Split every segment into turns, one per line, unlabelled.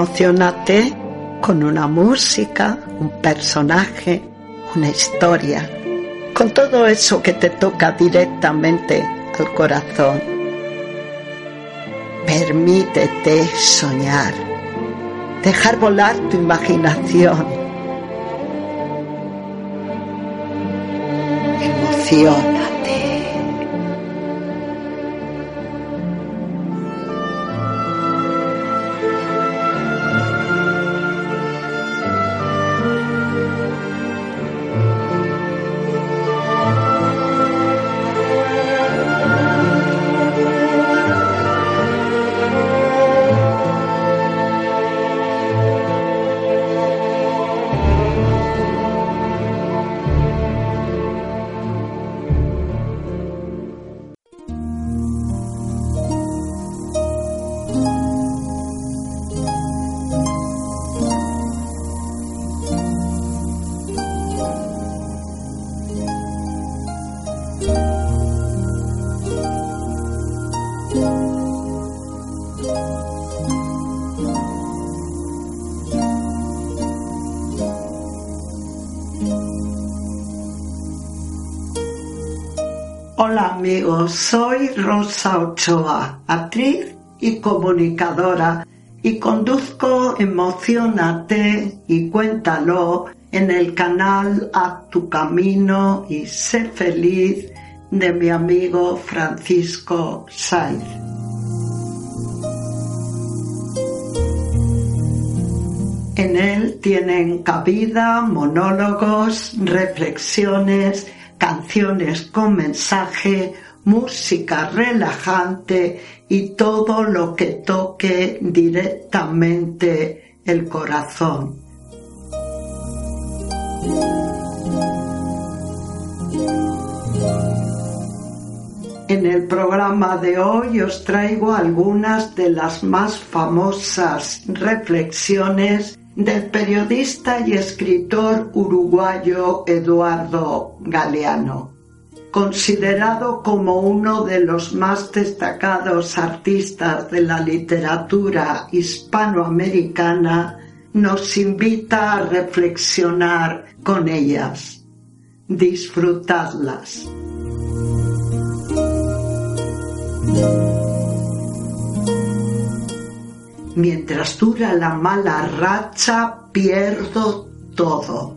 Emocionate con una música, un personaje, una historia, con todo eso que te toca directamente al corazón. Permítete soñar, dejar volar tu imaginación. Emocionate. Amigos, soy Rosa Ochoa, actriz y comunicadora y conduzco Emocionate y Cuéntalo en el canal A Tu Camino y Sé Feliz de mi amigo Francisco Saiz. En él tienen cabida monólogos, reflexiones, canciones con mensaje, música relajante y todo lo que toque directamente el corazón. En el programa de hoy os traigo algunas de las más famosas reflexiones del periodista y escritor uruguayo Eduardo Galeano. Considerado como uno de los más destacados artistas de la literatura hispanoamericana, nos invita a reflexionar con ellas. Disfrutadlas. Mientras dura la mala racha, pierdo todo.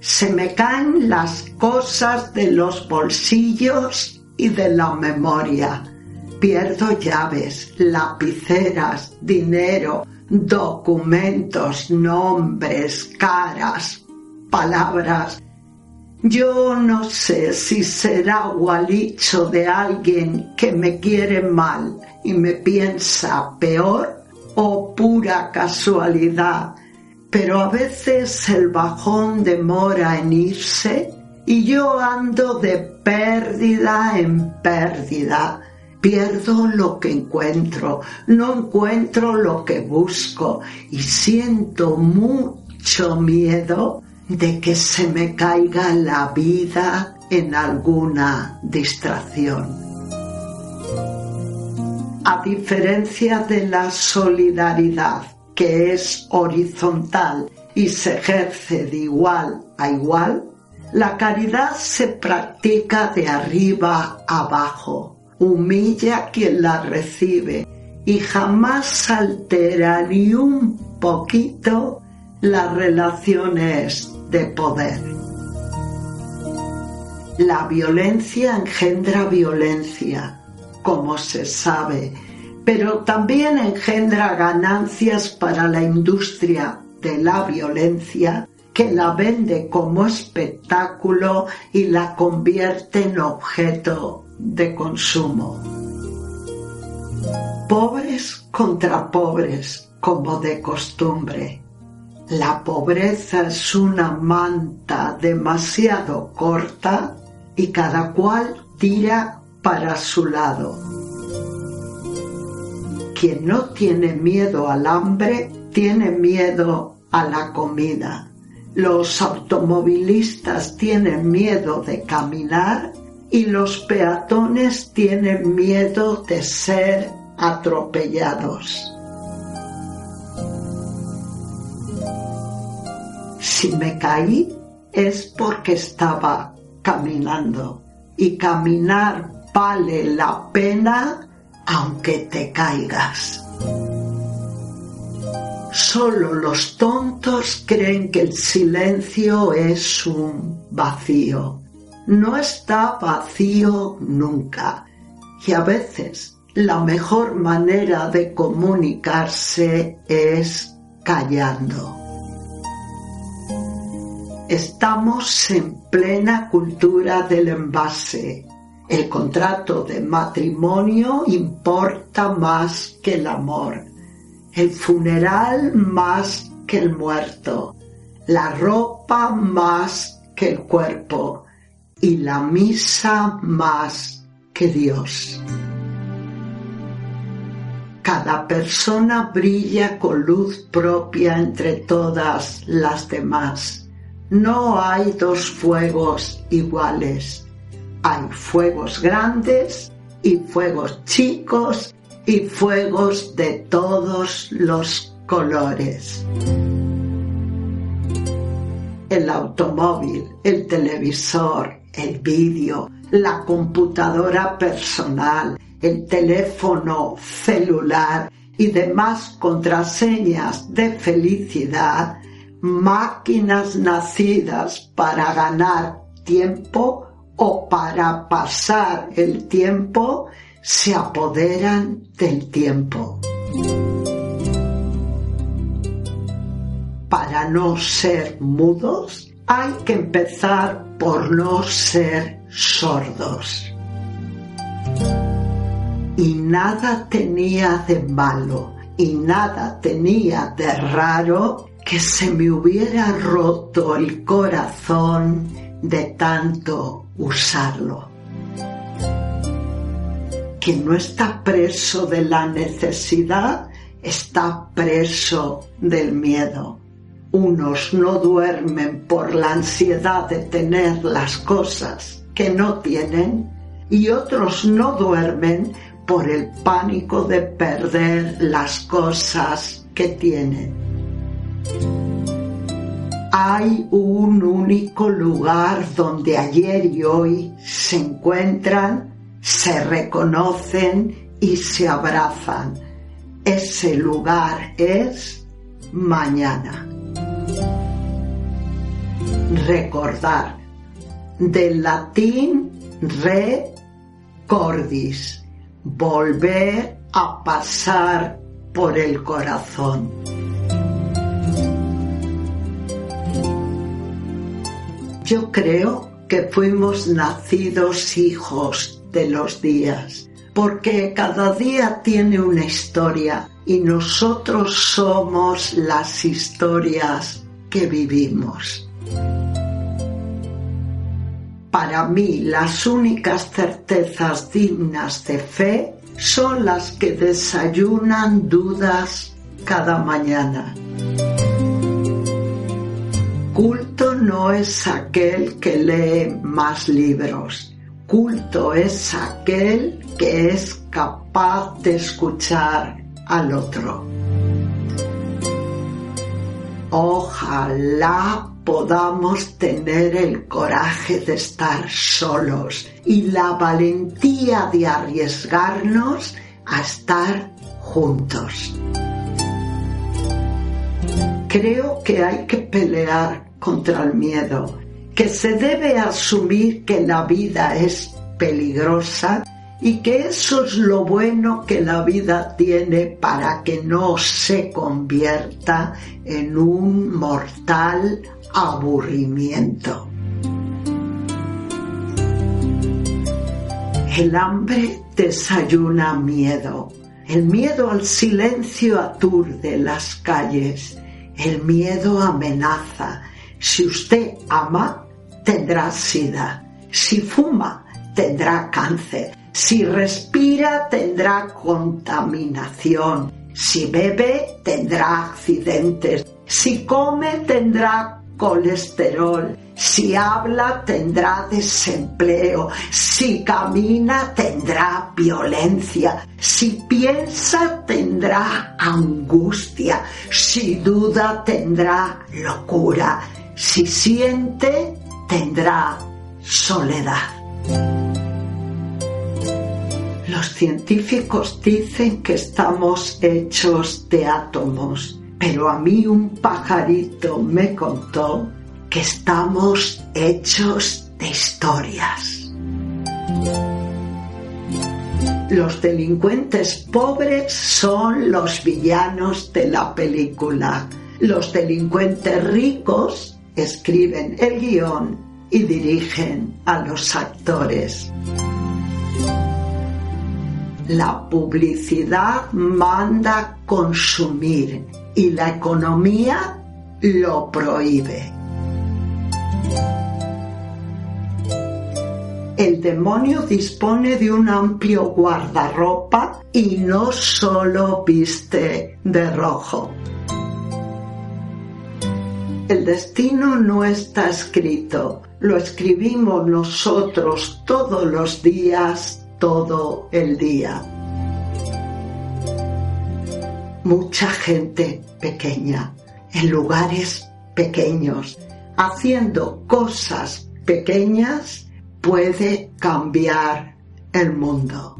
Se me caen las cosas de los bolsillos y de la memoria. Pierdo llaves, lapiceras, dinero, documentos, nombres, caras, palabras. Yo no sé si será gualicho de alguien que me quiere mal y me piensa peor o pura casualidad, pero a veces el bajón demora en irse y yo ando de pérdida en pérdida. Pierdo lo que encuentro, no encuentro lo que busco y siento mucho miedo de que se me caiga la vida en alguna distracción a diferencia de la solidaridad, que es horizontal y se ejerce de igual a igual, la caridad se practica de arriba abajo, humilla a quien la recibe y jamás altera ni un poquito las relaciones de poder. La violencia engendra violencia como se sabe, pero también engendra ganancias para la industria de la violencia que la vende como espectáculo y la convierte en objeto de consumo. Pobres contra pobres, como de costumbre. La pobreza es una manta demasiado corta y cada cual tira para su lado. Quien no tiene miedo al hambre, tiene miedo a la comida. Los automovilistas tienen miedo de caminar y los peatones tienen miedo de ser atropellados. Si me caí es porque estaba caminando y caminar vale la pena aunque te caigas. Solo los tontos creen que el silencio es un vacío. No está vacío nunca. Y a veces la mejor manera de comunicarse es callando. Estamos en plena cultura del envase. El contrato de matrimonio importa más que el amor el funeral más que el muerto, la ropa más que el cuerpo y la misa más que Dios. Cada persona brilla con luz propia entre todas las demás. No hay dos fuegos iguales. Hay fuegos grandes y fuegos chicos y fuegos de todos los colores. El automóvil, el televisor, el vídeo, la computadora personal, el teléfono celular y demás contraseñas de felicidad, máquinas nacidas para ganar tiempo o para pasar el tiempo se apoderan del tiempo. Para no ser mudos hay que empezar por no ser sordos. Y nada tenía de malo y nada tenía de raro que se me hubiera roto el corazón de tanto usarlo quien no está preso de la necesidad está preso del miedo. Unos no duermen por la ansiedad de tener las cosas que no tienen y otros no duermen por el pánico de perder las cosas que tienen. Hay un único lugar donde ayer y hoy se encuentran se reconocen y se abrazan. Ese lugar es mañana. Recordar. Del latín re cordis. Volver a pasar por el corazón. Yo creo que fuimos nacidos hijos de los días, porque cada día tiene una historia y nosotros somos las historias que vivimos. Para mí las únicas certezas dignas de fe son las que desayunan dudas cada mañana. Culto no es aquel que lee más libros, Culto es aquel que es capaz de escuchar al otro. Ojalá podamos tener el coraje de estar solos y la valentía de arriesgarnos a estar juntos. Creo que hay que pelear contra el miedo que se debe asumir que la vida es peligrosa y que eso es lo bueno que la vida tiene para que no se convierta en un mortal aburrimiento. El hambre desayuna miedo. El miedo al silencio aturde las calles. El miedo amenaza. Si usted ama, tendrá sida. Si fuma, tendrá cáncer. Si respira, tendrá contaminación. Si bebe, tendrá accidentes. Si come, tendrá colesterol. Si habla, tendrá desempleo. Si camina, tendrá violencia. Si piensa, tendrá angustia. Si duda, tendrá locura Si siente, tendrá soledad. Los científicos dicen que estamos hechos de átomos, pero a mí un pajarito me contó que estamos hechos de historias. Los delincuentes pobres son los villanos de la película. Los delincuentes ricos escriben el guion y dirigen a los actores. La publicidad manda consumir y la economía lo prohíbe. El demonio dispone de un amplio guardarropa y no solo viste de rojo. El destino no está escrito, lo escribimos nosotros todos los días, todo el día. Mucha gente pequeña, en lugares pequeños, haciendo cosas pequeñas, puede cambiar el mundo.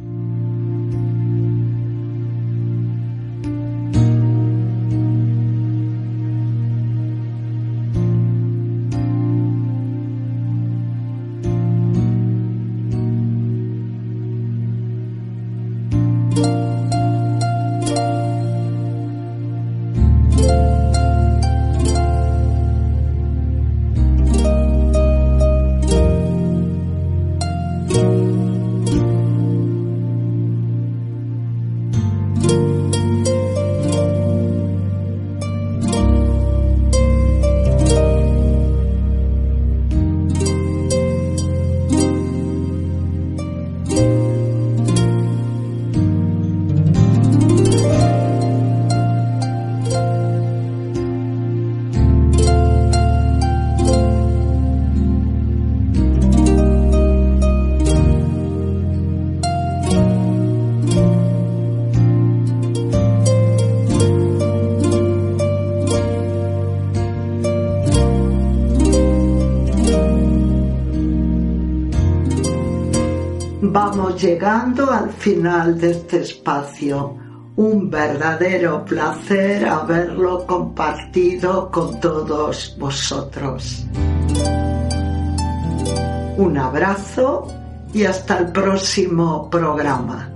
Vamos llegando al final de este espacio. Un verdadero placer haberlo compartido con todos vosotros. Un abrazo y hasta el próximo programa.